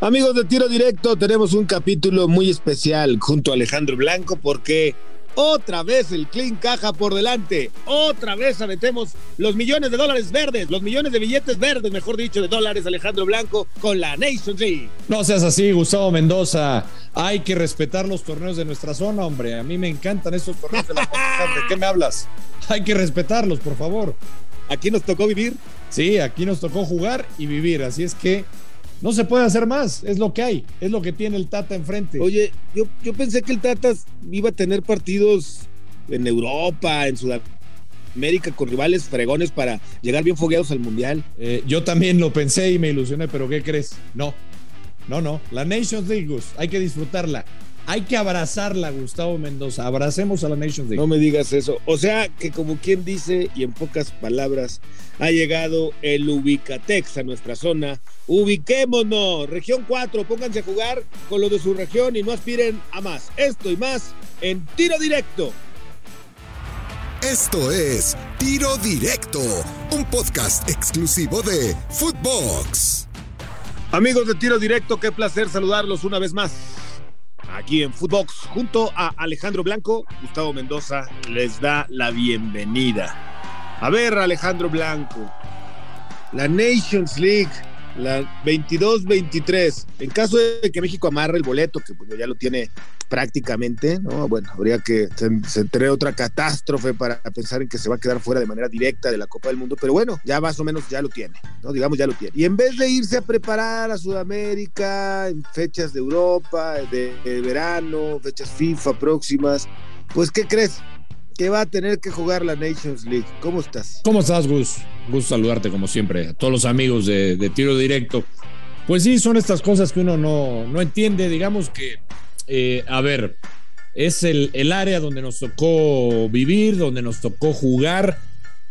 Amigos de Tiro Directo, tenemos un capítulo muy especial junto a Alejandro Blanco porque otra vez el clean caja por delante. Otra vez metemos los millones de dólares verdes, los millones de billetes verdes, mejor dicho, de dólares Alejandro Blanco con la Nations League. No seas así, Gustavo Mendoza. Hay que respetar los torneos de nuestra zona, hombre. A mí me encantan estos torneos de la ¿De qué me hablas? Hay que respetarlos, por favor. Aquí nos tocó vivir. Sí, aquí nos tocó jugar y vivir. Así es que no se puede hacer más, es lo que hay, es lo que tiene el Tata enfrente. Oye, yo, yo pensé que el Tata iba a tener partidos en Europa, en Sudamérica, con rivales fregones para llegar bien fogueados al Mundial. Eh, yo también lo pensé y me ilusioné, pero ¿qué crees? No, no, no. La Nations League, hay que disfrutarla. Hay que abrazarla, Gustavo Mendoza. Abracemos a la Nations League. No me digas eso. O sea que como quien dice, y en pocas palabras, ha llegado el Ubicatex a nuestra zona. Ubiquémonos. Región 4, pónganse a jugar con lo de su región y no aspiren a más. Esto y más en tiro directo. Esto es Tiro Directo, un podcast exclusivo de Footbox. Amigos de Tiro Directo, qué placer saludarlos una vez más aquí en Footbox junto a Alejandro Blanco. Gustavo Mendoza les da la bienvenida. A ver, Alejandro Blanco, la Nations League, la 22-23. En caso de que México amarre el boleto, que pues ya lo tiene prácticamente, ¿no? Bueno, habría que tener otra catástrofe para pensar en que se va a quedar fuera de manera directa de la Copa del Mundo, pero bueno, ya más o menos ya lo tiene, ¿no? Digamos, ya lo tiene. Y en vez de irse a preparar a Sudamérica en fechas de Europa, de, de verano, fechas FIFA próximas, pues, ¿qué crees? Que va a tener que jugar la Nations League. ¿Cómo estás? ¿Cómo estás, Gus? Gusto saludarte como siempre, a todos los amigos de, Tiro Directo. Pues sí, son estas cosas que uno no, no entiende. Digamos que eh, a ver, es el, el, área donde nos tocó vivir, donde nos tocó jugar,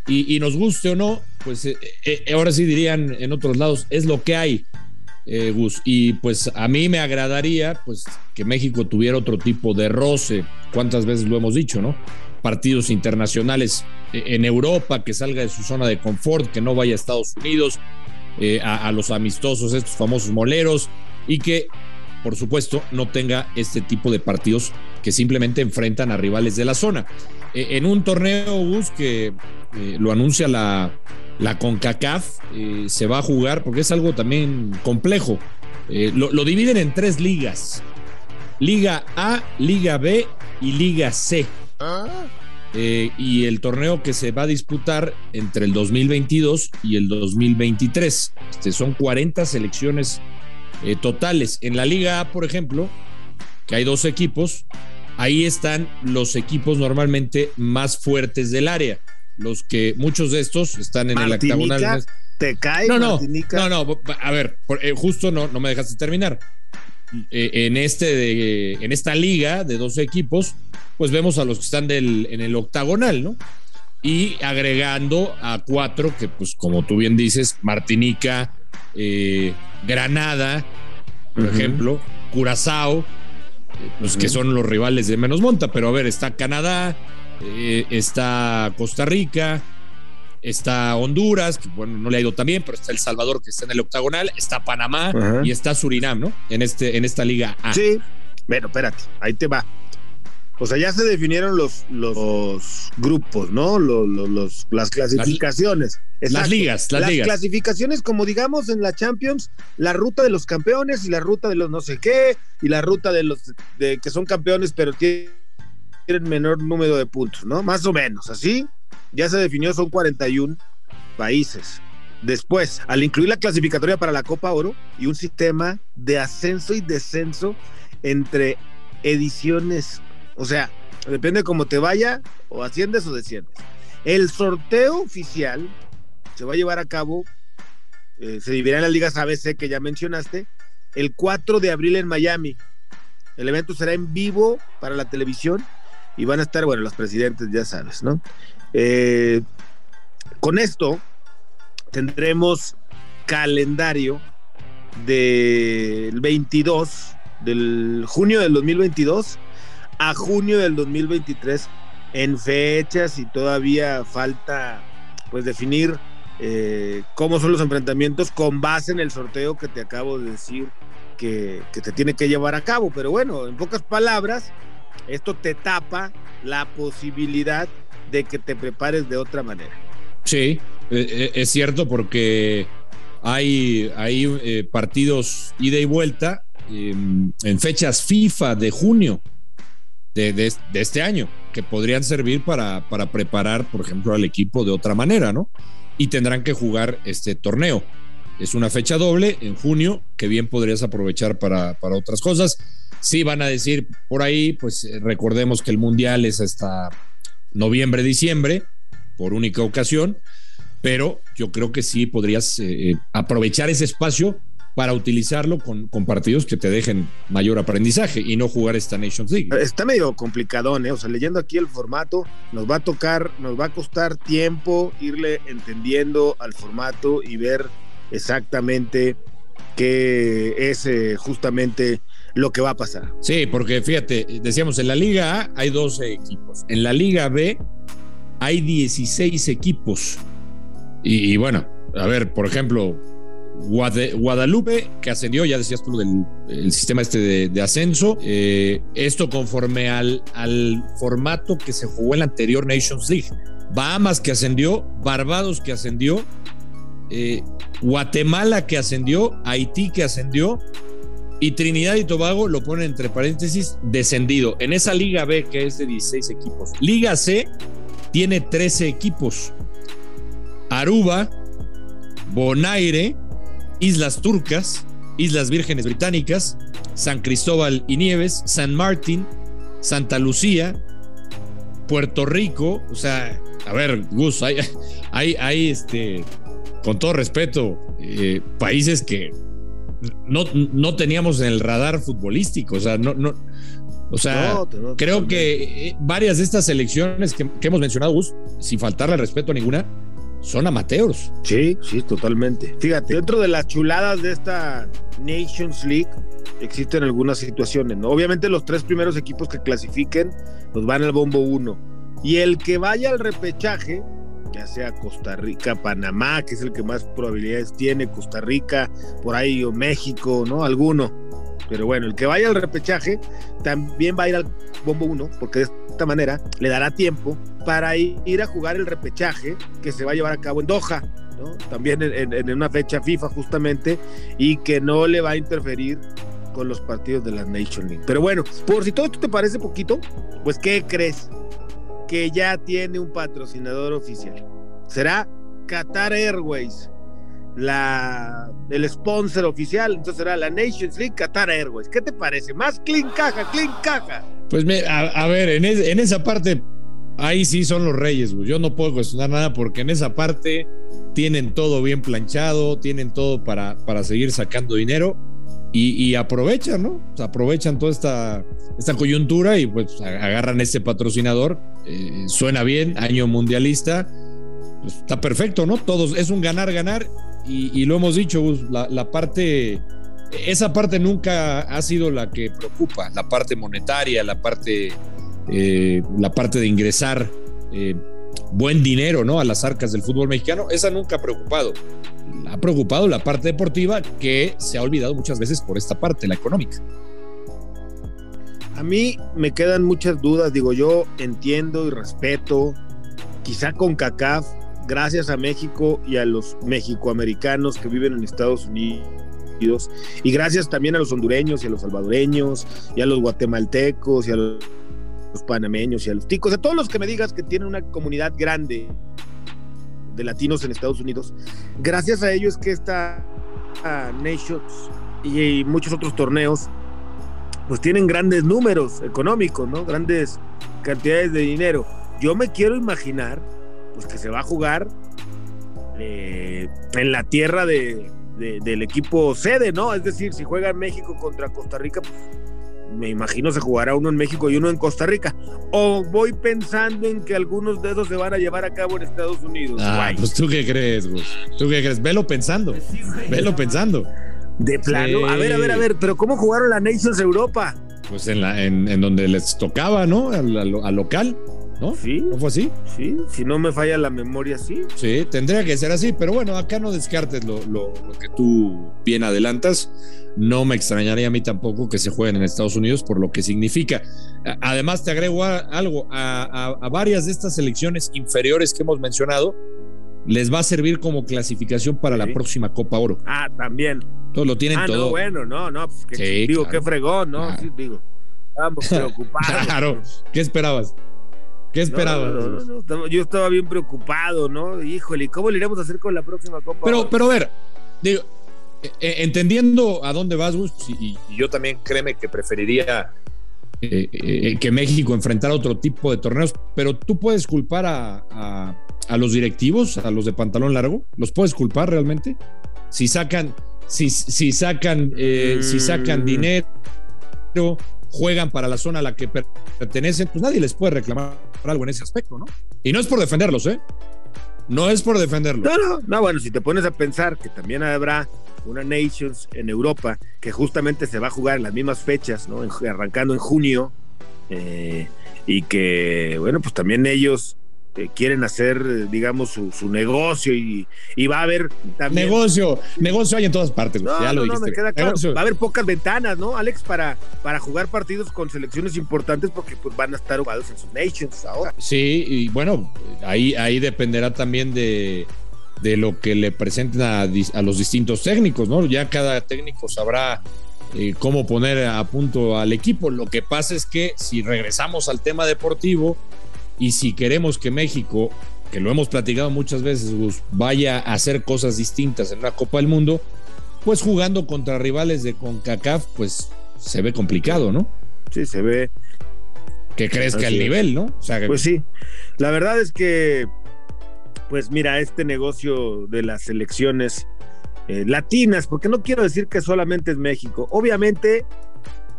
y, y nos guste o no, pues eh, eh, ahora sí dirían en otros lados, es lo que hay, Gus. Y pues a mí me agradaría pues que México tuviera otro tipo de roce, cuántas veces lo hemos dicho, ¿no? Partidos internacionales en Europa, que salga de su zona de confort, que no vaya a Estados Unidos, a, a los amistosos, estos famosos moleros, y que por supuesto, no tenga este tipo de partidos que simplemente enfrentan a rivales de la zona. E, en un torneo, Gus, que eh, lo anuncia la, la CONCACAF, eh, se va a jugar, porque es algo también complejo. Eh, lo, dividen en tres ligas. Liga A, Liga B y Liga C. Eh, y el torneo que se va a disputar entre el 2022 y el 2023. Este, son 40 selecciones eh, totales. En la Liga A, por ejemplo, que hay dos equipos, ahí están los equipos normalmente más fuertes del área. Los que muchos de estos están en Martinica, el octagonal. ¿Te cae? No, no, Martinica? no, no, a ver, por, eh, justo no, no me dejaste terminar. Eh, en, este de, en esta liga de dos equipos, pues vemos a los que están del, en el octagonal, ¿no? Y agregando a cuatro, que pues como tú bien dices, Martinica, eh, Granada, por uh -huh. ejemplo, Curazao, pues uh -huh. que son los rivales de menos monta, pero a ver, está Canadá, eh, está Costa Rica, está Honduras, que bueno, no le ha ido tan bien, pero está El Salvador, que está en el octagonal, está Panamá uh -huh. y está Surinam, ¿no? En, este, en esta liga A. Sí, bueno, espérate, ahí te va. O sea, ya se definieron los, los grupos, ¿no? Los, los, las clasificaciones. Las, las ligas, las, las ligas. clasificaciones, como digamos en la Champions, la ruta de los campeones y la ruta de los no sé qué, y la ruta de los de, que son campeones, pero tienen menor número de puntos, ¿no? Más o menos, así. Ya se definió, son 41 países. Después, al incluir la clasificatoria para la Copa Oro y un sistema de ascenso y descenso entre ediciones o sea, depende de cómo te vaya, o asciendes o desciendes. El sorteo oficial se va a llevar a cabo, eh, se dividirá en las ligas ABC que ya mencionaste, el 4 de abril en Miami. El evento será en vivo para la televisión y van a estar, bueno, los presidentes, ya sabes, ¿no? Eh, con esto tendremos calendario del 22, del junio del 2022 a junio del 2023 en fechas y todavía falta pues definir eh, cómo son los enfrentamientos con base en el sorteo que te acabo de decir que, que te tiene que llevar a cabo. Pero bueno, en pocas palabras, esto te tapa la posibilidad de que te prepares de otra manera. Sí, e, e, es cierto porque hay, hay eh, partidos ida y vuelta em, en fechas FIFA de junio de, de, este año que podrían servir para, para preparar, por ejemplo, al equipo de otra manera, ¿no? Y tendrán que jugar este torneo. Es una fecha doble en junio que bien podrías aprovechar para, para otras cosas. Sí, van a decir por ahí, pues eh, recordemos que el Mundial es hasta noviembre, diciembre, por única ocasión, pero yo creo que sí podrías eh, eh, aprovechar ese espacio para utilizarlo con, con, partidos que te dejen mayor aprendizaje y no jugar esta Nations League. Está medio complicadón, ¿eh? O sea, leyendo aquí el formato, nos va a tocar, nos va a costar tiempo irle entendiendo al formato y ver exactamente qué es eh, justamente lo que va a pasar. Sí, porque fíjate, decíamos, en la Liga A hay 12 equipos, en la Liga B hay 16 equipos. Y, bueno, a ver, por ejemplo, Guadalupe, que ascendió, ya decías tú, del el sistema este de, ascenso. Eh, esto conforme al, al formato que se jugó en la anterior Nations League. Bahamas que ascendió, Barbados que ascendió, eh, Guatemala que ascendió, Haití que ascendió y Trinidad y Tobago lo ponen entre paréntesis descendido. En esa Liga B que es de 16 equipos. Liga C tiene 13 equipos. Aruba, Bonaire, Islas Turcas, Islas Vírgenes Británicas, San Cristóbal y Nieves, San Martín, Santa Lucía, Puerto Rico, o sea, a ver, Gus, hay, hay, hay este, con todo respeto, eh, países que no, no, teníamos en el radar futbolístico, o sea, no, no, o sea, no, no, creo que eh, varias de estas selecciones que, que hemos mencionado, Gus, sin faltarle respeto a ninguna, son amateurs. Sí, sí, totalmente. Fíjate, dentro de las chuladas de esta Nations League existen algunas situaciones, ¿no? Obviamente los tres primeros equipos que clasifiquen nos van al bombo 1 y el que vaya al repechaje, ya sea Costa Rica, Panamá, que es el que más probabilidades tiene, Costa Rica, por ahí o México, ¿no? Alguno. Pero bueno, el que vaya al repechaje también va a ir al bombo 1, porque de esta manera le dará tiempo para ir a jugar el repechaje que se va a llevar a cabo en Doha, ¿no? también en, una fecha FIFA justamente, y que no le va a interferir con los partidos de la Nation League. Pero bueno, por si todo esto te parece poquito, pues ¿qué crees? Que ya tiene un patrocinador oficial. Será Qatar Airways la, el sponsor oficial, entonces será la Nations League Qatar Airways. ¿Qué te parece? Más clean caja, clean caja. Pues a, a, ver, en, en, esa parte, ahí sí son los reyes, güey. Yo no puedo cuestionar nada porque en esa parte tienen todo bien planchado, tienen todo para, para seguir sacando dinero y, aprovechan, ¿no? Aprovechan toda esta, esta coyuntura y pues agarran este patrocinador. Eh, suena bien, año mundialista. Pues, está perfecto, ¿no? Todos, es un ganar-ganar y, y, lo hemos dicho, la, la, parte, esa parte nunca ha sido la que preocupa, la parte monetaria, la parte, eh, la parte de ingresar eh, buen dinero ¿no? a las arcas del fútbol mexicano, esa nunca ha preocupado. Ha preocupado la parte deportiva que se ha olvidado muchas veces por esta parte, la económica. A mí me quedan muchas dudas, digo, yo entiendo y respeto, quizá con CACAF gracias a México y a los mexicoamericanos que viven en Estados Unidos, y gracias también a los hondureños y a los salvadoreños, y a los guatemaltecos y a los, panameños y a los ticos, a todos los que me digas que tienen una comunidad grande de latinos en Estados Unidos, gracias a ellos que esta Nations y muchos otros torneos pues tienen grandes números económicos, ¿no? Grandes cantidades de dinero. Yo me quiero imaginar pues que se va a jugar eh, en la tierra de, de, del equipo sede, ¿no? Es decir, si juega México contra Costa Rica, pues, me imagino se jugará uno en México y uno en Costa Rica. O voy pensando en que algunos de esos se van a llevar a cabo en Estados Unidos. Ah, Guay. pues tú qué crees, Gus. ¿Tú qué crees? Velo pensando. Velo pensando. De plano. Sí. A ver, a ver, a ver, pero ¿cómo jugaron la Nations Europa? Pues en, la, en, en donde les tocaba, ¿no? Al, al, al local. ¿No? Sí. ¿No fue así? Sí, si no me falla la memoria, sí. Sí, tendría que ser así, pero bueno, acá no descartes lo, lo, lo que tú bien adelantas. No me extrañaría a mí tampoco que se jueguen en Estados Unidos por lo que significa. Además, te agrego algo, a, varias de estas selecciones inferiores que hemos mencionado, les va a servir como clasificación para la próxima Copa Oro. Ah, también. Lo tienen ah, todo. No, bueno, no, no, pues que, digo, qué fregón, ¿no? Sí, digo, estamos preocupados. claro, ¿qué esperabas? ¿Qué esperabas? yo estaba bien preocupado, ¿no? Híjole, ¿cómo le iremos a hacer con la próxima Copa? Pero, pero a ver, digo, eh, eh, entendiendo a dónde vas, Gus, y, yo también créeme que preferiría eh, que México enfrentara otro tipo de torneos, pero tú puedes culpar a, los directivos, a los de pantalón largo, ¿los puedes culpar realmente? Si sacan, si, si sacan, si sacan mm. dinero, juegan para la zona a la que pertenecen, pues nadie les puede reclamar algo en ese aspecto, ¿no? Y no es por defenderlos, ¿eh? No es por defenderlos. No, no, no, bueno, si te pones a pensar que también habrá una Nations en Europa que justamente se va a jugar en las mismas fechas, ¿no? arrancando en junio, eh, y que, bueno, pues también ellos quieren hacer, digamos, su, negocio y, va a haber también... Negocio, negocio hay en todas partes, ya lo dijiste. Va a haber pocas ventanas, ¿no, Alex, para, para jugar partidos con selecciones importantes porque pues van a estar jugados en sus nations ahora. Sí, y bueno, ahí, ahí dependerá también de, de lo que le presenten a, los distintos técnicos, ¿no? Ya cada técnico sabrá eh, cómo poner a punto al equipo. Lo que pasa es que si regresamos al tema deportivo, y si queremos que México, que lo hemos platicado muchas veces, vaya a hacer cosas distintas en una Copa del Mundo, pues jugando contra rivales de CONCACAF, pues se ve complicado, ¿no? Sí, se ve. Que crezca el nivel, ¿no? Pues sí. La verdad es que, pues mira, este negocio de las elecciones eh, latinas, porque no quiero decir que solamente es México. Obviamente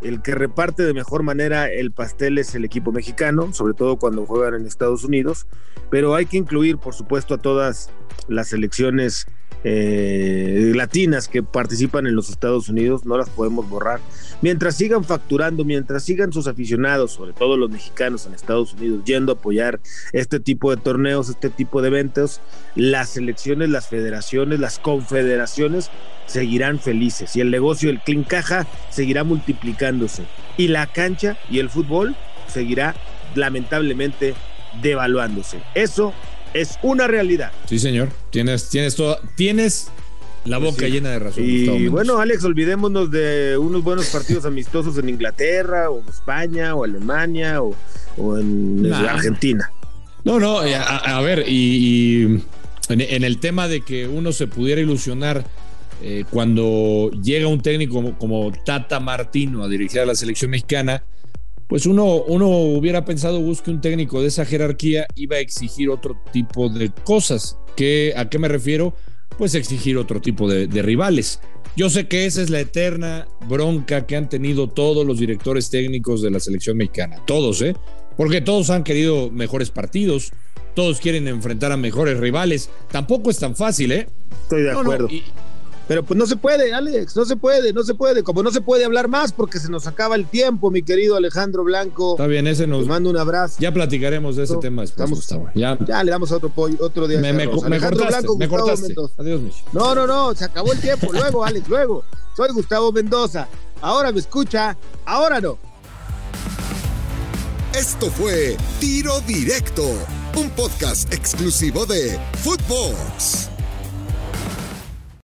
el que reparte de mejor manera el pastel es el equipo mexicano, sobre todo cuando juegan en Estados Unidos, pero hay que incluir, por supuesto, a todas las selecciones eh, latinas que participan en los Estados Unidos, no las podemos borrar. Mientras sigan facturando, mientras sigan sus aficionados, sobre todo los mexicanos en Estados Unidos, yendo a apoyar este tipo de torneos, este tipo de eventos, las selecciones, las federaciones, las confederaciones seguirán felices y el negocio del clean caja seguirá multiplicándose y la cancha y el fútbol seguirá lamentablemente devaluándose. Eso es una realidad. Sí, señor. Tienes, tienes todo, tienes la boca llena de razón. Y bueno, Alex, olvidémonos de unos buenos partidos amistosos en Inglaterra, o España, o Alemania, o, en Argentina. No, no, eh, a, ver, y, en, el tema de que uno se pudiera ilusionar eh, cuando llega un técnico como, como Tata Martino a dirigir a la selección mexicana, pues uno, uno hubiera pensado que un técnico de esa jerarquía iba a exigir otro tipo de cosas. ¿Qué, ¿A qué me refiero? Pues exigir otro tipo de, rivales. Yo sé que esa es la eterna bronca que han tenido todos los directores técnicos de la selección mexicana. Todos, ¿eh? Porque todos han querido mejores partidos, todos quieren enfrentar a mejores rivales. Tampoco es tan fácil, ¿eh? Estoy de acuerdo. Pero pues no se puede, Alex, no se puede, no se puede. Como no se puede hablar más porque se nos acaba el tiempo, mi querido Alejandro Blanco. Está bien, ese nos. Te mando un abrazo. Ya platicaremos de ese tema después, Gustavo. Ya. le damos otro, otro día. Me, me, cortaste, Blanco, me cortaste. Adiós, Mich. No, no, no, se acabó el tiempo. luego, Alex, luego. Soy Gustavo Mendoza. Ahora me escucha, ahora no. Esto fue Tiro Directo, un podcast exclusivo de Footbox.